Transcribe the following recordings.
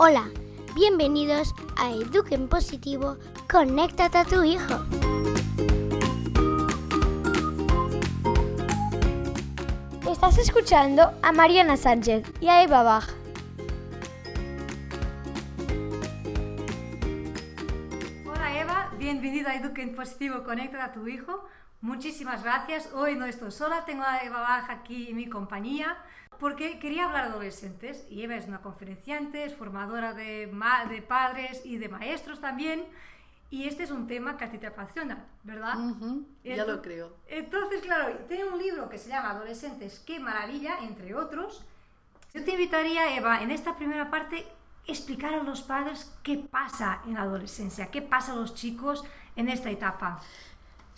Hola, bienvenidos a Eduquen Positivo, conéctate a tu hijo. Estás escuchando a Mariana Sánchez y a Eva Bach. Hola Eva, bienvenida a Eduquen Positivo, conéctate a tu hijo. Muchísimas gracias. Hoy no estoy sola, tengo a Eva Bach aquí en mi compañía porque quería hablar de adolescentes y Eva es una conferenciante, es formadora de, de padres y de maestros también. Y este es un tema que a ti te apasiona, ¿verdad? ya lo creo. Entonces, claro, tiene un libro que se llama Adolescentes, qué maravilla, entre otros. Yo te invitaría, Eva, en esta primera parte, explicar a los padres qué pasa en la adolescencia, qué pasa a los chicos en esta etapa.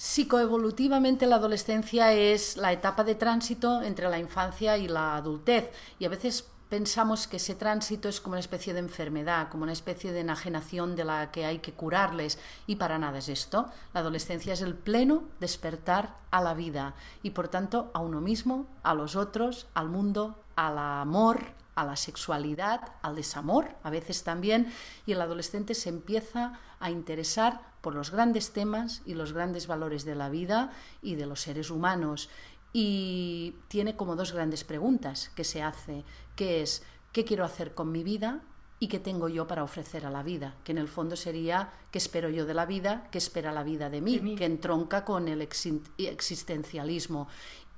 Psicoevolutivamente la adolescencia es la etapa de tránsito entre la infancia y la adultez. Y a veces pensamos que ese tránsito es como una especie de enfermedad, como una especie de enajenación de la que hay que curarles. Y para nada es esto. La adolescencia es el pleno despertar a la vida y por tanto a uno mismo, a los otros, al mundo, al amor, a la sexualidad, al desamor, a veces también, y el adolescente se empieza a interesar por los grandes temas y los grandes valores de la vida y de los seres humanos. Y tiene como dos grandes preguntas que se hace, que es ¿qué quiero hacer con mi vida? y qué tengo yo para ofrecer a la vida, que en el fondo sería qué espero yo de la vida, qué espera la vida de mí, que entronca con el existencialismo.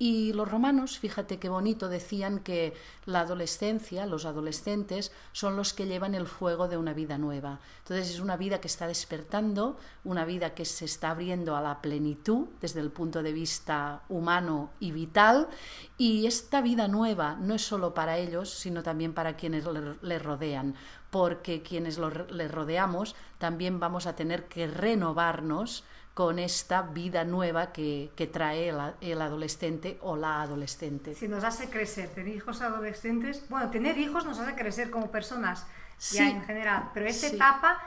Y los romanos, fíjate qué bonito, decían que la adolescencia, los adolescentes, son los que llevan el fuego de una vida nueva. Entonces es una vida que está despertando, una vida que se está abriendo a la plenitud desde el punto de vista humano y vital. Y esta vida nueva no es solo para ellos, sino también para quienes les rodean porque quienes les rodeamos también vamos a tener que renovarnos con esta vida nueva que, trae el, adolescente o la adolescente. Si nos hace crecer, tener hijos adolescentes, bueno, tener hijos nos hace crecer como personas ya en general, pero esta etapa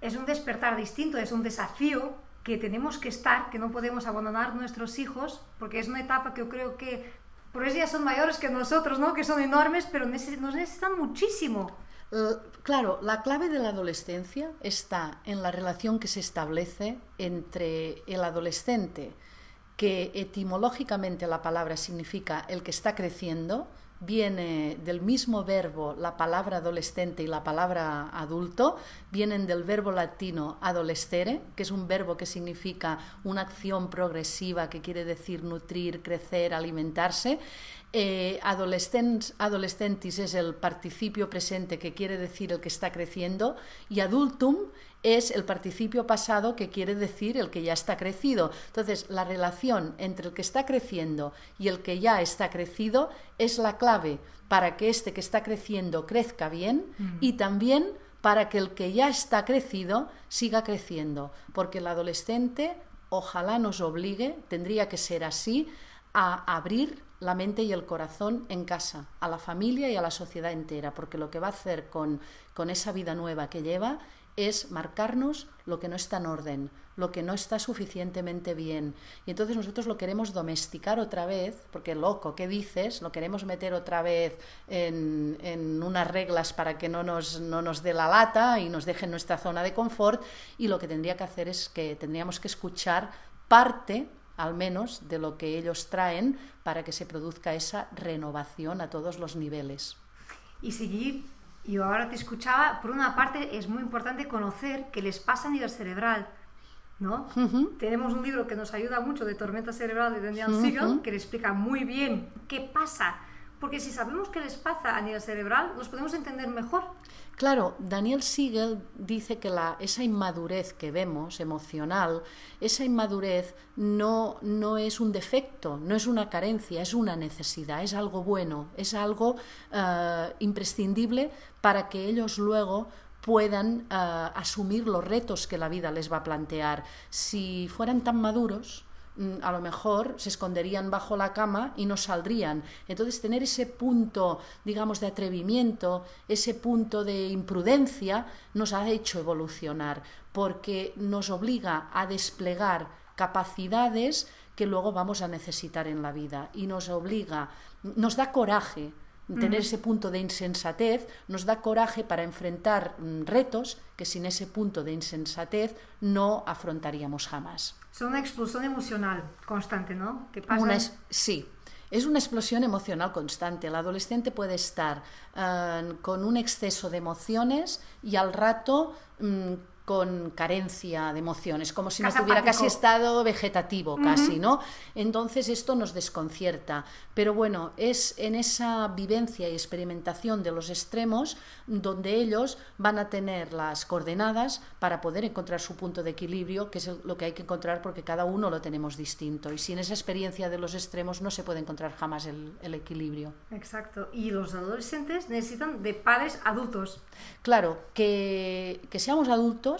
es un despertar distinto, es un desafío que tenemos que estar, que no podemos abandonar nuestros hijos, porque es una etapa que yo creo que, por eso ya son mayores que nosotros, ¿no? que son enormes, pero nos necesitan muchísimo. Eh, claro, la clave de la adolescencia está en la relación que se establece entre el adolescente, que etimológicamente la palabra significa el que está creciendo, viene del mismo verbo la palabra adolescente y la palabra adulto, vienen del verbo latino adolescere, que es un verbo que significa una acción progresiva, que quiere decir nutrir, crecer, alimentarse. Eh, adolescentis es el participio presente que quiere decir el que está creciendo y adultum es el participio pasado que quiere decir el que ya está crecido. Entonces, la relación entre el que está creciendo y el que ya está crecido es la clave para que este que está creciendo crezca bien mm. y también para que el que ya está crecido siga creciendo, porque el adolescente ojalá nos obligue, tendría que ser así, a abrir la mente y el corazón en casa, a la familia y a la sociedad entera, porque lo que va a hacer con, con esa vida nueva que lleva es marcarnos lo que no está en orden, lo que no está suficientemente bien. Y entonces nosotros lo queremos domesticar otra vez, porque loco, ¿qué dices? Lo queremos meter otra vez en, en unas reglas para que no nos, no nos dé la lata y nos deje en nuestra zona de confort. Y lo que tendría que hacer es que tendríamos que escuchar parte al menos de lo que ellos traen para que se produzca esa renovación a todos los niveles. Y seguir yo ahora te escuchaba, por una parte es muy importante conocer qué les pasa a nivel cerebral, ¿no? Tenemos un libro que nos ayuda mucho de Tormenta Cerebral de Daniel Siegel, que le explica muy bien qué pasa porque si sabemos qué les pasa a nivel cerebral, los podemos entender mejor. Claro, Daniel Siegel dice que la, esa inmadurez que vemos emocional, esa inmadurez no, no es un defecto, no es una carencia, es una necesidad, es algo bueno, es algo eh, imprescindible para que ellos luego puedan eh, asumir los retos que la vida les va a plantear. Si fueran tan maduros, a lo mejor se esconderían bajo la cama y no saldrían. Entonces, tener ese punto, digamos, de atrevimiento, ese punto de imprudencia, nos ha hecho evolucionar, porque nos obliga a desplegar capacidades que luego vamos a necesitar en la vida y nos obliga, nos da coraje tener ese punto de insensatez nos da coraje para enfrentar mm, retos que sin ese punto de insensatez no afrontaríamos jamás. Es una explosión emocional constante, ¿no? ¿Qué pasa? sí, es una explosión emocional constante. El adolescente puede estar eh, con un exceso de emociones y al rato mm, con carencia de emociones, como si no tuviera casi estado vegetativo, casi, ¿no? Entonces esto nos desconcierta. Pero bueno, es en esa vivencia y experimentación de los extremos donde ellos van a tener las coordenadas para poder encontrar su punto de equilibrio, que es lo que hay que encontrar porque cada uno lo tenemos distinto. Y sin esa experiencia de los extremos no se puede encontrar jamás el, el equilibrio. Exacto. Y los adolescentes necesitan de padres adultos. Claro, que, que seamos adultos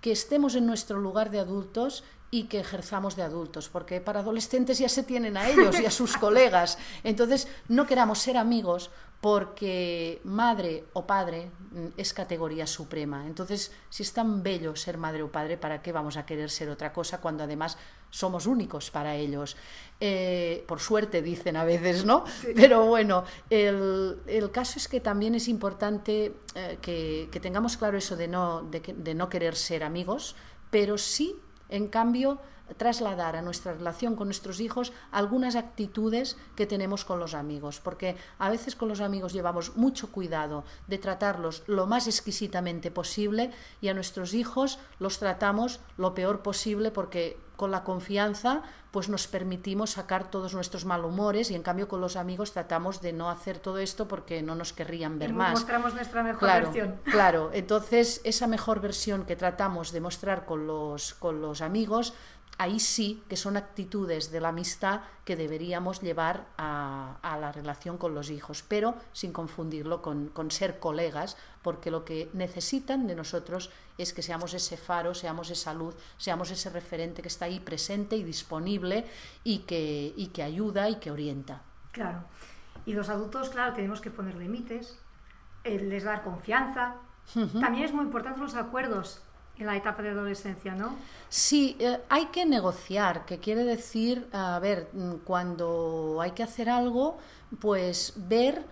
que estemos en nuestro lugar de adultos y que ejerzamos de adultos, porque para adolescentes ya se tienen a ellos y a sus colegas. Entonces, no queramos ser amigos porque madre o padre mm, es categoría suprema. Entonces, si es tan bello ser madre o padre, ¿para qué vamos a querer ser otra cosa cuando además somos únicos para ellos? Eh, por suerte, dicen a veces, ¿no? Pero bueno, el, caso es que también es importante eh, que, tengamos claro eso de no, de no querer ser amigos, pero sí, en cambio, trasladar a nuestra relación con nuestros hijos algunas actitudes que tenemos con los amigos, porque a veces con los amigos llevamos mucho cuidado de tratarlos lo más exquisitamente posible y a nuestros hijos los tratamos lo peor posible porque con la confianza pues nos permitimos sacar todos nuestros malhumores y en cambio con los amigos tratamos de no hacer todo esto porque no nos querrían ver más. Mostramos nuestra mejor versión. Claro, entonces esa mejor versión que tratamos de mostrar con los, con los amigos ahí sí que son actitudes de la amistad que deberíamos llevar a, la relación con los hijos, pero sin confundirlo con, ser colegas, porque lo que necesitan de nosotros es que seamos ese faro, seamos esa luz, seamos ese referente que está ahí presente y disponible y que, y que ayuda y que orienta. Claro. Y los adultos, claro, tenemos que poner límites, eh, les dar confianza. También es muy importante los acuerdos en la etapa de adolescencia, ¿no? Sí, eh, hay que negociar, que quiere decir, a ver, mm, cuando hay que hacer algo, pues ver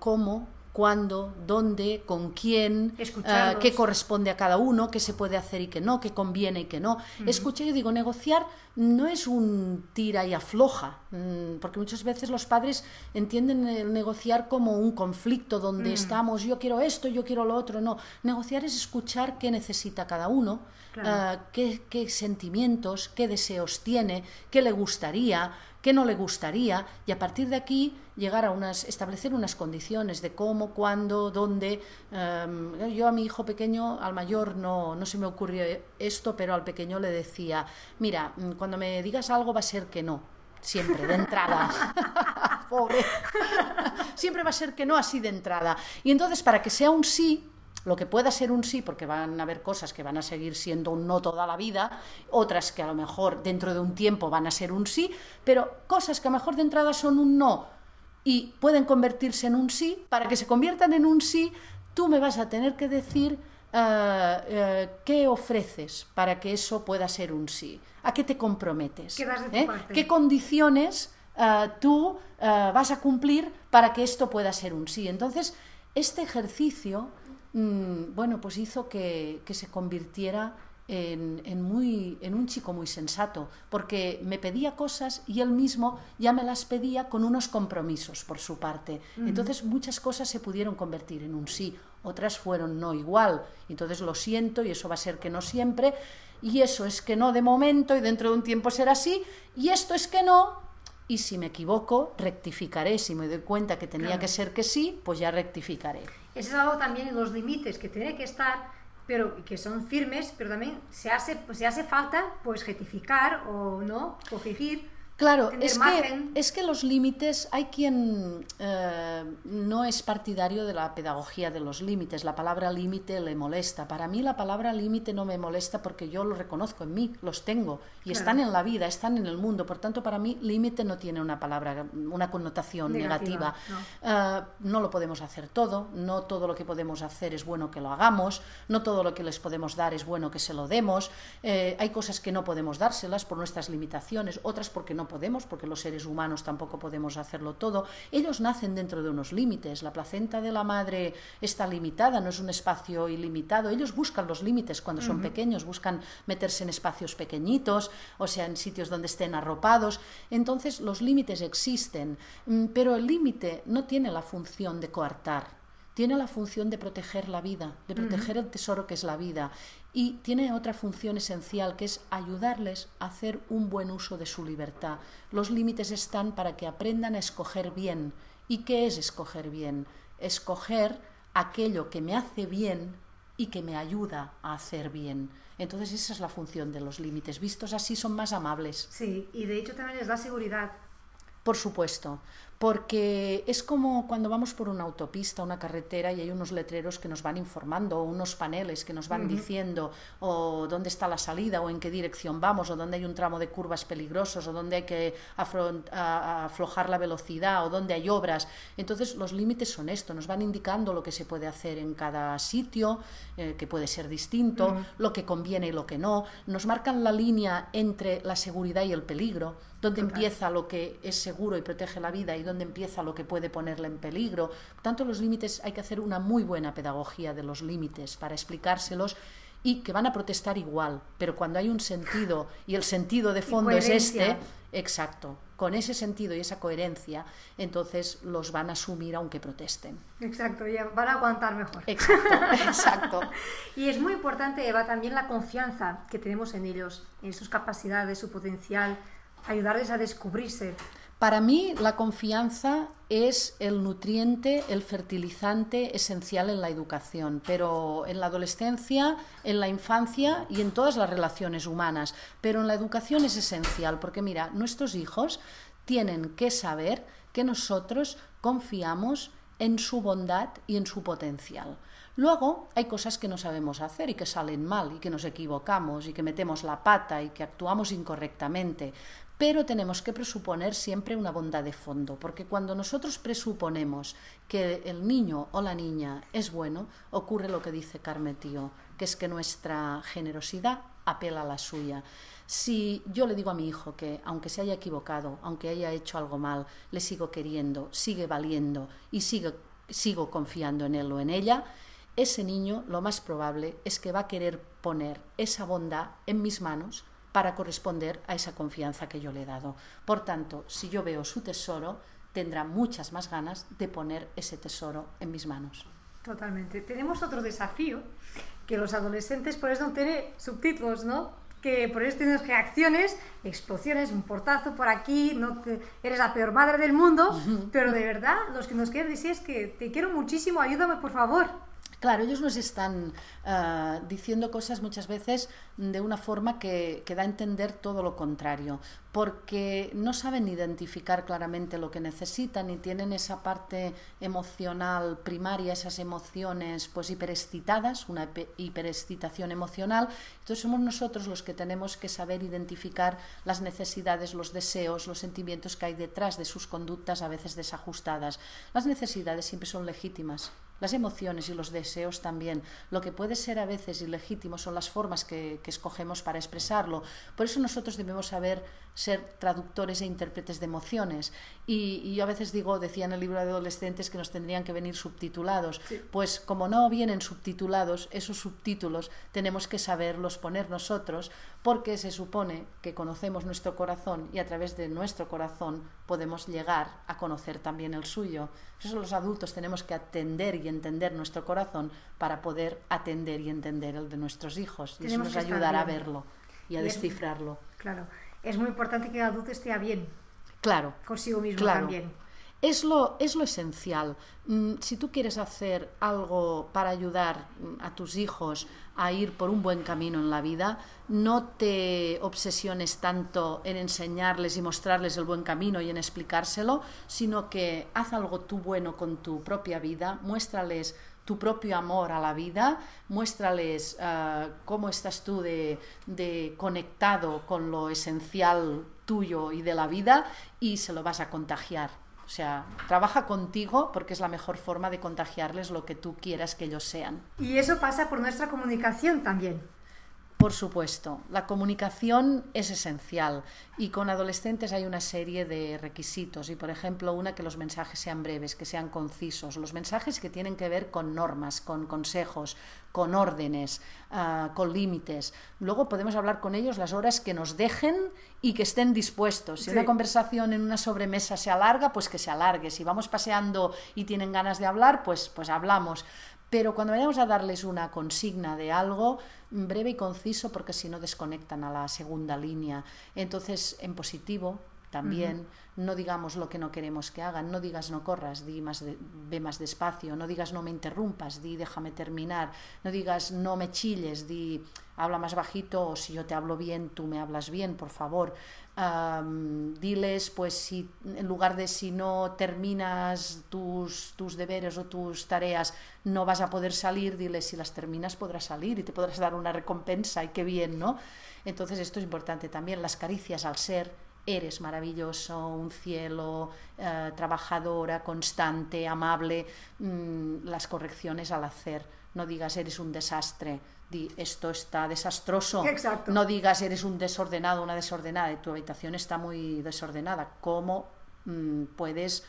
cómo cuándo, dónde, con quién, uh, qué corresponde a cada uno, qué se puede hacer y qué no, qué conviene y qué no. Escucha, yo digo, negociar no es un tira y afloja, mm, porque muchas veces los padres entienden el negociar como un conflicto donde estamos, yo quiero esto, yo quiero lo otro. No, negociar es escuchar qué necesita cada uno, ah, qué, qué sentimientos, qué deseos tiene, qué le gustaría qué no le gustaría y a partir de aquí llegar a unas, establecer unas condiciones de cómo, cuándo, dónde. Em, yo a mi hijo pequeño, al mayor no, no se me ocurrió esto, pero al pequeño le decía, mira, mm, cuando me digas algo va a ser que no, siempre, de entrada. Pobre. siempre va a ser que no así de entrada. Y entonces, para que sea un sí, lo que pueda ser un sí, porque van a haber cosas que van a seguir siendo un no toda la vida, otras que a lo mejor dentro de un tiempo van a ser un sí, pero cosas que a lo mejor de entrada son un no y pueden convertirse en un sí, para que se conviertan en un sí, tú me vas a tener que decir eh, eh, qué ofreces para que eso pueda ser un sí, a qué te comprometes, ¿Eh? qué condiciones tú vas a cumplir para que esto pueda ser un sí. Entonces, este ejercicio Mm, bueno, pues hizo que, se convirtiera en, muy, en un chico muy sensato, porque me pedía cosas y él mismo ya me las pedía con unos compromisos por su parte. Entonces muchas cosas se pudieron convertir en un sí, otras fueron no igual. Entonces lo siento y eso va a ser que no siempre, y eso es que no de momento y dentro de un tiempo será así, y esto es que no, y si me equivoco, rectificaré. Si me doy cuenta que tenía que ser que sí, pues ya rectificaré. Eso es algo también en los límites que tiene que estar, pero que son firmes, pero también se hace, se hace falta pues rectificar o no, corregir Claro, es que, es que los límites, hay quien eh, no es partidario de la pedagogía de los límites, la palabra límite le molesta. Para mí la palabra límite no me molesta porque yo lo reconozco en mí, los tengo y están en la vida, están en el mundo. Por tanto, para mí límite no tiene una palabra, una connotación negativa. Eh, no. lo podemos hacer todo, no todo lo que podemos hacer es bueno que lo hagamos, no todo lo que les podemos dar es bueno que se lo demos. Eh, hay cosas que no podemos dárselas por nuestras limitaciones, otras porque no no podemos, porque los seres humanos tampoco podemos hacerlo todo. Ellos nacen dentro de unos límites. La placenta de la madre está limitada, no es un espacio ilimitado. Ellos buscan los límites cuando son pequeños, buscan meterse en espacios pequeñitos, o sea, en sitios donde estén arropados. Entonces, los límites existen, mm, pero el límite no tiene la función de coartar tiene la función de proteger la vida, de proteger el tesoro que es la vida. Y tiene otra función esencial que es ayudarles a hacer un buen uso de su libertad. Los límites están para que aprendan a escoger bien. ¿Y qué es escoger bien? Escoger aquello que me hace bien y que me ayuda a hacer bien. Entonces esa es la función de los límites. Vistos así son más amables. Sí, y de hecho también les da seguridad. Por supuesto, porque es como cuando vamos por una autopista, una carretera y hay unos letreros que nos van informando, o unos paneles que nos van diciendo o dónde está la salida o en qué dirección vamos, o dónde hay un tramo de curvas peligrosos, o dónde hay que aflojar la velocidad, o dónde hay obras. Entonces los límites son esto, nos van indicando lo que se puede hacer en cada sitio, eh, que puede ser distinto, lo que conviene y lo que no, nos marcan la línea entre la seguridad y el peligro, donde empieza lo que es seguro y protege la vida y dónde empieza lo que puede ponerla en peligro. Por tanto, los límites hay que hacer una muy buena pedagogía de los límites para explicárselos y que van a protestar igual, pero cuando hay un sentido y el sentido de fondo es este, exacto, con ese sentido y esa coherencia, entonces los van a asumir aunque protesten. Exacto, ya van a aguantar mejor. Exacto, exacto. y es muy importante, Eva, también la confianza que tenemos en ellos, en sus capacidades, su potencial, ayudarles a descubrirse. Para mí la confianza es el nutriente, el fertilizante esencial en la educación, pero en la adolescencia, en la infancia y en todas las relaciones humanas. Pero en la educación es esencial, porque mira, nuestros hijos tienen que saber que nosotros confiamos en su bondad y en su potencial. Luego hay cosas que no sabemos hacer y que salen mal y que nos equivocamos y que metemos la pata y que actuamos incorrectamente, pero tenemos que presuponer siempre una bondad de fondo, porque cuando nosotros presuponemos que el niño o la niña es bueno, ocurre lo que dice Carmetío, que es que nuestra generosidad apela a la suya. Si yo le digo a mi hijo que aunque se haya equivocado, aunque haya hecho algo mal, le sigo queriendo, sigue valiendo y sigo, sigo confiando en él o en ella, ese niño lo más probable es que va a querer poner esa bondad en mis manos para corresponder a esa confianza que yo le he dado. Por tanto, si yo veo su tesoro, tendrá muchas más ganas de poner ese tesoro en mis manos. Totalmente. Tenemos otro desafío, que los adolescentes por eso no tienen subtítulos, ¿no? Que por eso tienes reacciones, explosiones, un portazo por aquí, no eres la peor madre del mundo, pero de verdad, los que nos quieren decir es que te quiero muchísimo, ayúdame por favor. Claro, ellos nos están ah, diciendo cosas muchas veces de una forma que, que, da a entender todo lo contrario, porque no saben identificar claramente lo que necesitan y tienen esa parte emocional primaria, esas emociones pues hiperexcitadas, una hiperexcitación emocional. Entonces somos nosotros los que tenemos que saber identificar las necesidades, los deseos, los sentimientos que hay detrás de sus conductas a veces desajustadas. Las necesidades siempre son legítimas las emociones y los deseos también. Lo que puede ser a veces ilegítimo son las formas que, escogemos para expresarlo. Por eso nosotros debemos saber ser traductores e intérpretes de emociones. Y, yo a veces digo, decía en el libro de adolescentes que nos tendrían que venir subtitulados. Pues como no vienen subtitulados, esos subtítulos tenemos que saberlos poner nosotros porque se supone que conocemos nuestro corazón y a través de nuestro corazón podemos llegar a conocer también el suyo. Por eso los adultos tenemos que atender y entender nuestro corazón para poder atender y entender el de nuestros hijos. Y eso nos ayudará a verlo y a descifrarlo. Claro, es muy importante que el adulto esté bien. Claro. Consigo mismo también. Es lo, es lo esencial. Mm, si tú quieres hacer algo para ayudar mm, a tus hijos a ir por un buen camino en la vida, no te obsesiones tanto en enseñarles y mostrarles el buen camino y en explicárselo, sino que haz algo tú bueno con tu propia vida, muéstrales tu propio amor a la vida, muéstrales ah, cómo estás tú de, de conectado con lo esencial tuyo y de la vida y se lo vas a contagiar. O sea, trabaja contigo porque es la mejor forma de contagiarles lo que tú quieras que ellos sean. Y eso pasa por nuestra comunicación también. Por supuesto, la comunicación es esencial y con adolescentes hay una serie de requisitos y, por ejemplo, una que los mensajes sean breves, que sean concisos, los mensajes que tienen que ver con normas, con consejos, con órdenes, uh, con límites. Luego podemos hablar con ellos las horas que nos dejen y que estén dispuestos. Si sí. una conversación en una sobremesa se alarga, pues que se alargue. Si vamos paseando y tienen ganas de hablar, pues, pues hablamos. Pero cuando vayamos a darles una consigna de algo, breve y conciso, porque si no desconectan a la segunda línea. Entonces, en positivo, también, uh -huh. no digamos lo que no queremos que hagan, no digas no corras, di más de, ve más despacio, no digas no me interrumpas, di déjame terminar, no digas no me chilles, di habla más bajito o si yo te hablo bien, tú me hablas bien, por favor. Um, diles, pues si en lugar de si no terminas tus, tus deberes o tus tareas, no vas a poder salir, diles si las terminas podrás salir y te podrás dar una recompensa y qué bien, ¿no? Entonces esto es importante también, las caricias al ser, eres maravilloso, un cielo, eh, trabajadora, constante, amable, mmm, las correcciones al hacer. No digas eres un desastre, di esto está desastroso. Exacto. No digas eres un desordenado, una desordenada, tu habitación está muy desordenada. ¿Cómo mmm, puedes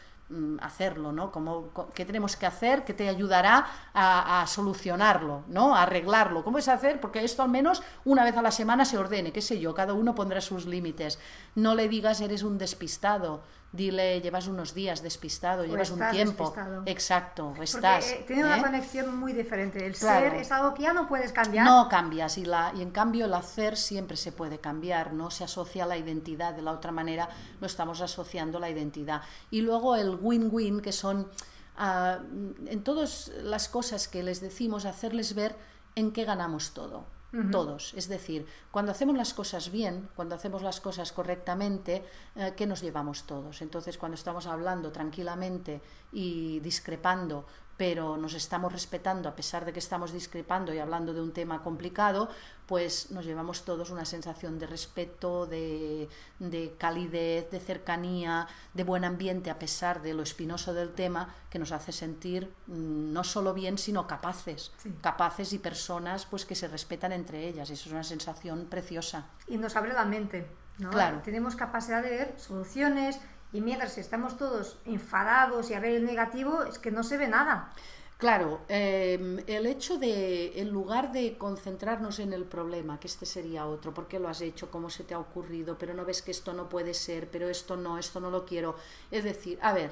hacerlo, ¿no? Como, ¿Qué tenemos que hacer que te ayudará a, a, solucionarlo, ¿no? A arreglarlo. ¿Cómo es hacer? Porque esto al menos una vez a la semana se ordene, qué sé yo, cada uno pondrá sus límites. No le digas eres un despistado, dile llevas unos días despistado, o llevas un tiempo. Despistado. Exacto, estás. Eh, tiene ¿eh? una conexión muy diferente. El Claro. ser es algo que ya no puedes cambiar. No cambias y, la, y en cambio el hacer siempre se puede cambiar, no se asocia a la identidad, de la otra manera no estamos asociando la identidad. Y luego el win-win, que son ah, en todas las cosas que les decimos, hacerles ver en qué ganamos todo. Todos. Es decir, cuando hacemos las cosas bien, cuando hacemos las cosas correctamente, eh, ¿qué nos llevamos todos? Entonces, cuando estamos hablando tranquilamente y discrepando, pero nos estamos respetando a pesar de que estamos discrepando y hablando de un tema complicado, pues nos llevamos todos una sensación de respeto, de, de calidez, de cercanía, de buen ambiente a pesar de lo espinoso del tema, que nos hace sentir mm, no solo bien, sino capaces, Sí. capaces y personas pues que se respetan entre ellas. Eso es una sensación preciosa. y nos abre la mente. ¿no? Claro. Tenemos capacidad de ver soluciones y mientras estamos todos enfadados y a ver el negativo, es que no se ve nada. Claro, eh, el hecho de, en lugar de concentrarnos en el problema, que este sería otro, ¿por qué lo has hecho? ¿Cómo se te ha ocurrido? Pero no ves que esto no puede ser, pero esto no, esto no lo quiero. Es decir, a ver,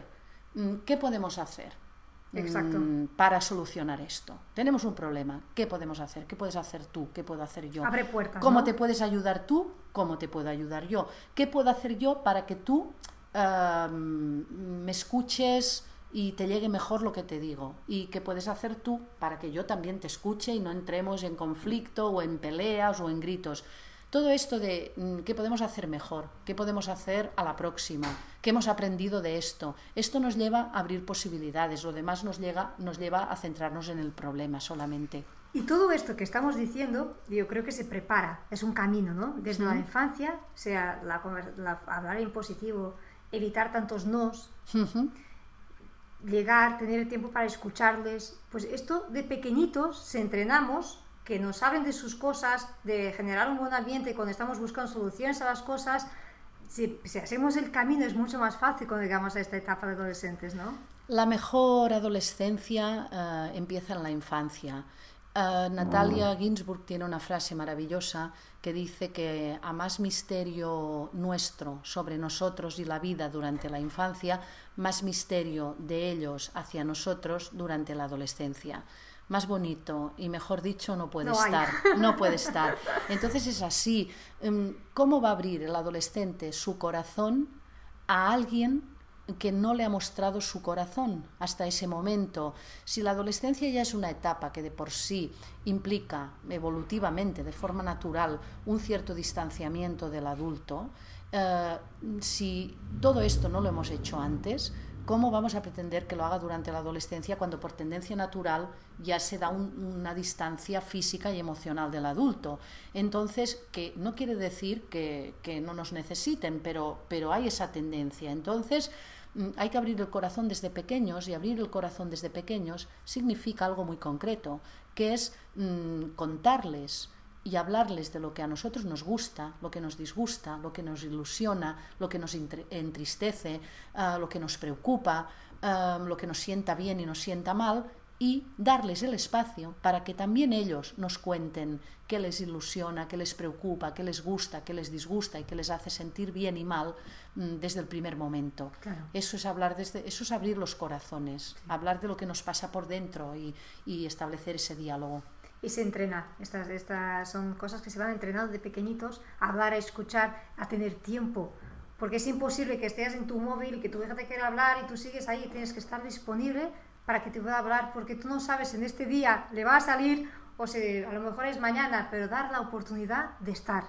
mm, ¿qué podemos hacer? Exacto. mm, Para solucionar esto. Tenemos un problema. ¿Qué podemos hacer? ¿Qué puedes hacer tú? ¿Qué puedo hacer yo? Abre puertas. ¿Cómo ¿no? te puedes ayudar tú? ¿Cómo te puedo ayudar yo? ¿Qué puedo hacer yo para que tú ah, me escuches y te llegue mejor lo que te digo? ¿Y qué puedes hacer tú para que yo también te escuche y no entremos en conflicto o en peleas o en gritos? Todo esto de mm, qué podemos hacer mejor, qué podemos hacer a la próxima, qué hemos aprendido de esto. Esto nos lleva a abrir posibilidades, lo demás nos, llega, nos lleva a centrarnos en el problema solamente. Y todo esto que estamos diciendo, yo creo que se prepara, es un camino, ¿no? Desde la infancia, sea la, la- hablar en positivo, evitar tantos nos, llegar, tener el tiempo para escucharles. Pues esto de pequeñitos se entrenamos, que nos hablen de sus cosas, de generar un buen ambiente cuando estamos buscando soluciones a las cosas. Si, si hacemos el camino es mucho más fácil cuando llegamos a esta etapa de adolescentes, ¿no? La mejor adolescencia eh, empieza en la infancia. Eh, Natalia Ginsburg tiene una frase maravillosa que dice que a más misterio nuestro sobre nosotros y la vida durante la infancia, más misterio de ellos hacia nosotros durante la adolescencia. Más bonito y mejor dicho no puede No hay. estar, no puede estar. Entonces es así. Em, ¿Cómo va a abrir el adolescente su corazón a alguien que no le ha mostrado su corazón hasta ese momento. Si la adolescencia ya es una etapa que de por sí implica evolutivamente, de forma natural, un cierto distanciamiento del adulto, eh, si todo esto no lo hemos hecho antes, ¿cómo vamos a pretender que lo haga durante la adolescencia cuando por tendencia natural ya se da un- una distancia física y emocional del adulto? Entonces, que no quiere decir que, que no nos necesiten, pero, pero hay esa tendencia. Entonces, hay que abrir el corazón desde pequeños y abrir el corazón desde pequeños significa algo muy concreto, que es mm, contarles y hablarles de lo que a nosotros nos gusta, lo que nos disgusta, lo que nos ilusiona, lo que nos entristece, ah, lo que nos preocupa, ah, lo que nos sienta bien y nos sienta mal, y darles el espacio para que también ellos nos cuenten qué les ilusiona, qué les preocupa, qué les gusta, qué les disgusta y qué les hace sentir bien y mal mm, desde el primer momento. Eso es hablar desde, eso es abrir los corazones, hablar de lo que nos pasa por dentro y, y establecer ese diálogo y se entrena. Estas, estas son cosas que se van entrenando de pequeñitos, a hablar, a escuchar, a tener tiempo. Porque es imposible que estés en tu móvil y que tu hija te quiera hablar y tú sigues ahí tienes que estar disponible para que te pueda hablar, porque tú no sabes en este día le va a salir o si a lo mejor es mañana, pero dar la oportunidad de estar.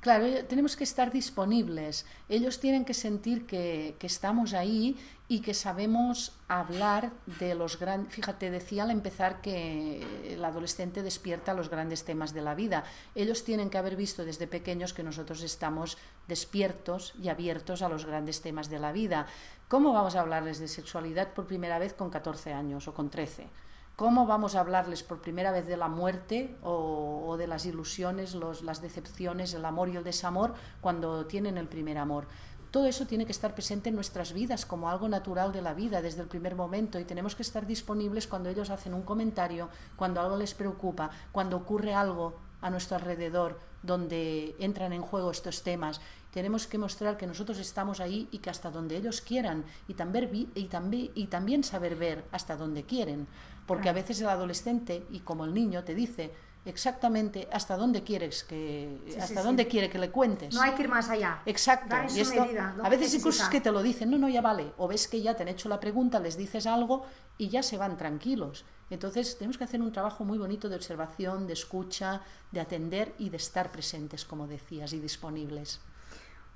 Claro, tenemos que estar disponibles. Ellos tienen que sentir que, que estamos ahí y que sabemos hablar de los grandes... Fíjate, decía al empezar que el adolescente despierta los grandes temas de la vida. Ellos tienen que haber visto desde pequeños que nosotros estamos despiertos y abiertos a los grandes temas de la vida. ¿Cómo vamos a hablarles de sexualidad por primera vez con 14 años o con 13? ¿Cómo vamos a hablarles por primera vez de la muerte o, de las ilusiones, las decepciones, el amor y el desamor cuando tienen el primer amor? Todo eso tiene que estar presente en nuestras vidas como algo natural de la vida desde el primer momento y tenemos que estar disponibles cuando ellos hacen un comentario, cuando algo les preocupa, cuando ocurre algo a nuestro alrededor donde entran en juego estos temas. Tenemos que mostrar que nosotros estamos ahí y que hasta donde ellos quieran y también, y también, y también saber ver hasta donde quieren. Porque a veces el adolescente y como el niño te dice, exactamente hasta dónde quieres que hasta dónde quiere que le cuentes. No hay que ir más allá. Exacto. Y esto, a veces incluso es que te lo dicen, no, no, ya vale. O ves que ya te han hecho la pregunta, les dices algo y ya se van tranquilos. Entonces tenemos que hacer un trabajo muy bonito de observación, de escucha, de atender y de estar presentes, como decías, y disponibles.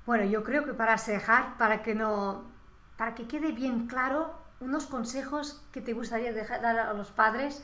Bueno, yo creo que para cejar, para que no, para que quede bien claro, unos consejos que te gustaría dejar, dar a los padres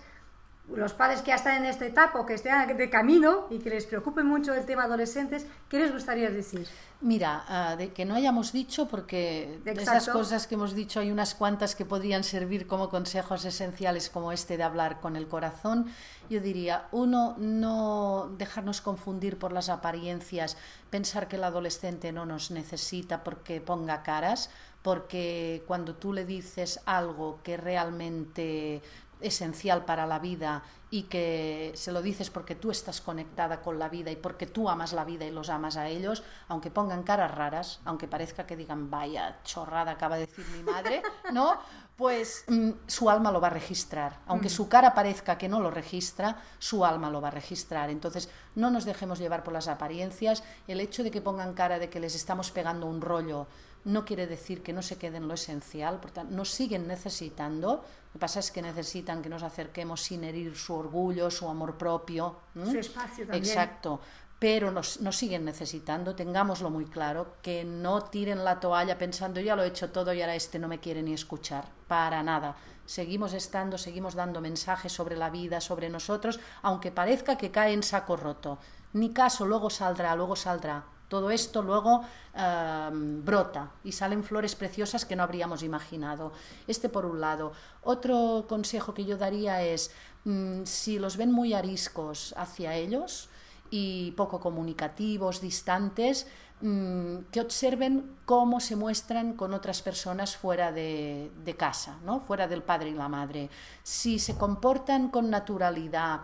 los padres que ya están en esta etapa o que estén de camino y que les preocupe mucho el tema adolescentes, ¿qué les gustaría decir? Mira, ah, de que no hayamos dicho, porque de esas cosas que hemos dicho hay unas cuantas que podrían servir como consejos esenciales como este de hablar con el corazón. Yo diría, uno, no dejarnos confundir por las apariencias, pensar que el adolescente no nos necesita porque ponga caras, porque cuando tú le dices algo que realmente esencial para la vida y que se lo dices porque tú estás conectada con la vida y porque tú amas la vida y los amas a ellos, aunque pongan caras raras, aunque parezca que digan vaya chorrada acaba de decir mi madre, ¿no? Pues mm, su alma lo va a registrar. Aunque mm. su cara parezca que no lo registra, su alma lo va a registrar. Entonces, no nos dejemos llevar por las apariencias. El hecho de que pongan cara de que les estamos pegando un rollo no quiere decir que no se quede en lo esencial, por tanto, nos siguen necesitando. Lo que pasa es que necesitan que nos acerquemos sin herir su orgullo, su amor propio. Su espacio también. Exacto. Pero nos, nos, siguen necesitando, tengámoslo muy claro, que no tiren la toalla pensando ya lo he hecho todo y ahora este no me quiere ni escuchar. Para nada. Seguimos estando, seguimos dando mensajes sobre la vida, sobre nosotros, aunque parezca que cae en saco roto. Ni caso, luego saldrá, luego saldrá todo esto luego em, brota y salen flores preciosas que no habríamos imaginado. Este por un lado. Otro consejo que yo daría es, mm, si los ven muy ariscos hacia ellos y poco comunicativos, distantes, mm, que observen cómo se muestran con otras personas fuera de, de casa, ¿no? fuera del padre y la madre. Si se comportan con naturalidad,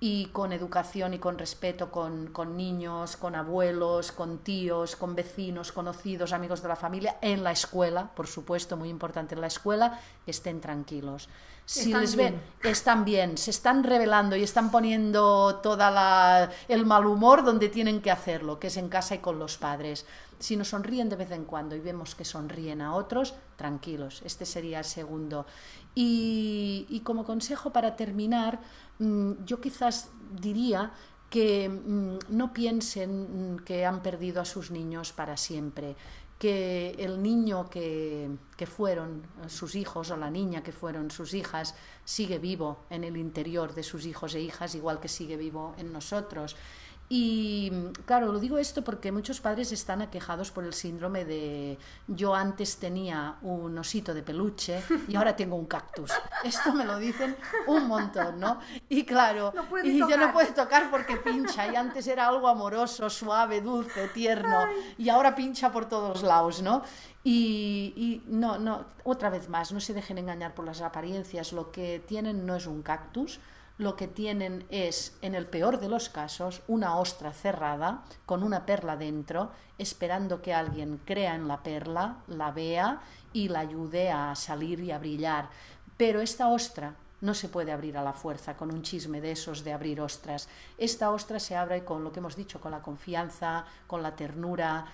y con educación y con respeto con, con, niños, con abuelos, con tíos, con vecinos, conocidos, amigos de la familia, en la escuela, por supuesto, muy importante en la escuela, estén tranquilos. Si les ven, están bien, se están revelando y están poniendo toda el mal humor donde tienen que hacerlo, que es en casa y con los padres. Si nos sonríen de vez en cuando y vemos que sonríen a otros, tranquilos. Este sería el segundo. Y, como consejo para terminar, yo quizás diría que mm, no piensen mm, que han perdido a sus niños para siempre, que el niño que, que, fueron sus hijos o la niña que fueron sus hijas sigue vivo en el interior de sus hijos e hijas, igual que sigue vivo en nosotros Y claro, lo digo esto porque muchos padres están aquejados por el síndrome de yo antes tenía un osito de peluche y ahora tengo un cactus. Esto me lo dicen un montón, ¿no? Y claro, y yo no puedo tocar porque pincha y antes era algo amoroso, suave, dulce, tierno y ahora pincha por todos lados, ¿no? Y, y, no, no, otra vez más, no se dejen engañar por las apariencias, lo que tienen no es un cactus, lo que tienen es, en el peor de los casos, una ostra cerrada con una perla dentro, esperando que alguien crea en la perla, la vea y la ayude a salir y a brillar. Pero esta ostra no se puede abrir a la fuerza con un chisme de esos de abrir ostras. Esta ostra se abre con lo que hemos dicho, con la confianza, con la ternura,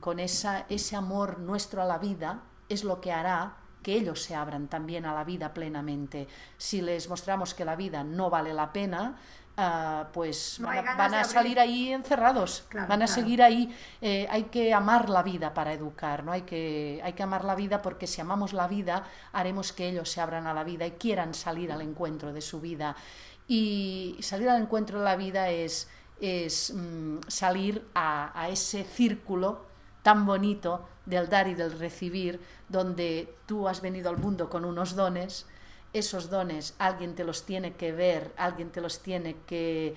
con esa, ese amor nuestro a la vida, es lo que hará que ellos se abran también a la vida plenamente. Si les mostramos que la vida no vale la pena, ah, pues van, a, salir ahí encerrados, van a seguir ahí. Eh, hay que amar la vida para educar, ¿no? Hay que, hay que amar la vida porque si amamos la vida, haremos que ellos se abran a la vida y quieran salir al encuentro de su vida. Y salir al encuentro de la vida es, es mm, salir a, a ese círculo tan bonito del dar y del recibir, donde tú has venido al mundo con unos dones, esos dones alguien te los tiene que ver, alguien te los tiene que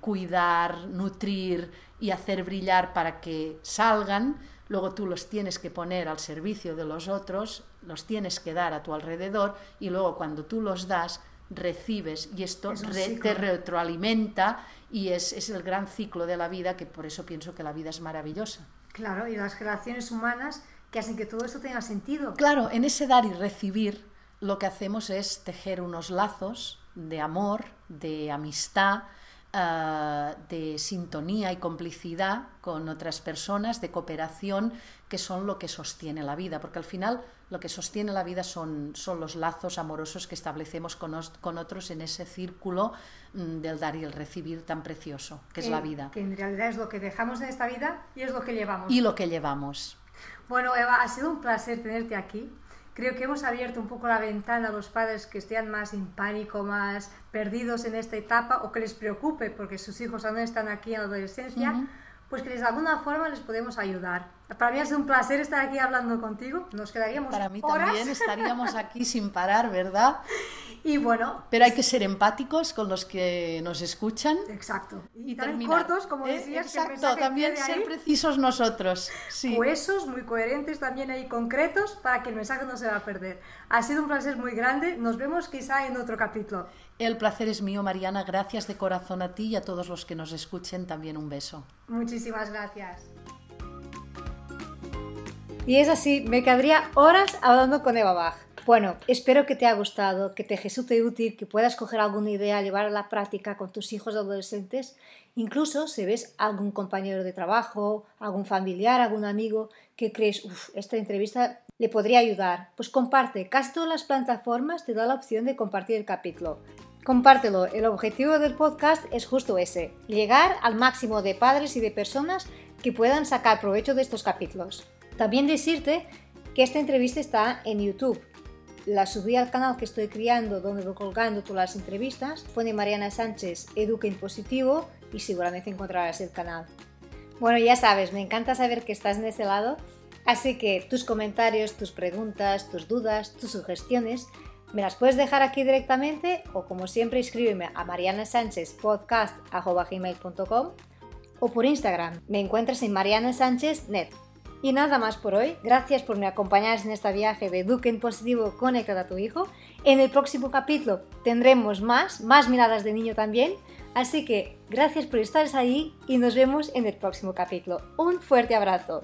cuidar, nutrir y hacer brillar para que salgan, luego tú los tienes que poner al servicio de los otros, los tienes que dar a tu alrededor y luego cuando tú los das, recibes y esto te retroalimenta y es, es el gran ciclo de la vida que por eso pienso que la vida es maravillosa. Claro, y las relaciones humanas que hacen que todo esto tenga sentido. Claro, en ese dar y recibir lo que hacemos es tejer unos lazos de amor, de amistad, eh, de sintonía y complicidad con otras personas, de cooperación, que son lo que sostiene la vida, porque al final lo que sostiene la vida son, son los lazos amorosos que establecemos con, con otros en ese círculo mm, del dar y el recibir tan precioso, que es la vida. Que en realidad es lo que dejamos en esta vida y es lo que llevamos. Y lo que llevamos. Bueno, Eva, ha sido un placer tenerte aquí. Creo que hemos abierto un poco la ventana a los padres que estén más en pánico, más perdidos en esta etapa o que les preocupe porque sus hijos aún están aquí en la adolescencia, pues que de alguna forma les podemos ayudar. Para mí ha sido un placer estar aquí hablando contigo. Nos quedaríamos Para mí también estaríamos aquí sin parar, ¿verdad? Y bueno. Pero hay que ser empáticos con los que nos escuchan. Exacto. Y, también cortos, como ¿Eh? decías. exacto, también ser precisos nosotros. Sí. Huesos, muy coherentes también ahí, concretos, para que el mensaje no se va a perder. Ha sido un placer muy grande. Nos vemos quizá en otro capítulo. El placer es mío, Mariana. Gracias de corazón a ti y a todos los que nos escuchen. También un beso. Muchísimas gracias. Y es así, me quedaría horas hablando con Eva Bach. Bueno, espero que te haya gustado, que te resulte útil, que puedas coger alguna idea, llevar a la práctica con tus hijos adolescentes. Incluso si ves algún compañero de trabajo, algún familiar, algún amigo que crees, uff, esta entrevista le podría ayudar, pues comparte. Casi todas las plataformas te dan la opción de compartir el capítulo. Compártelo, el objetivo del podcast es justo ese, llegar al máximo de padres y de personas que puedan sacar provecho de estos capítulos. También decirte que esta entrevista está en YouTube. La subí al canal que estoy criando donde voy colgando todas las entrevistas. Pone Mariana Sánchez Educa en Positivo y seguramente encontrarás el canal. Bueno, ya sabes, me encanta saber que estás en ese lado, así que tus comentarios, tus preguntas, tus dudas, tus sugestiones me las puedes dejar aquí directamente o como siempre escríbeme a marianasanchezpodcast.com o por Instagram. Me encuentras en Mariana Sánchez Net. Y nada más por hoy. Gracias por me acompañar en este viaje de Duque en Positivo conectado a tu hijo. En el próximo capítulo tendremos más, más miradas de niño también. Así que gracias por estar ahí y nos vemos en el próximo capítulo. Un fuerte abrazo.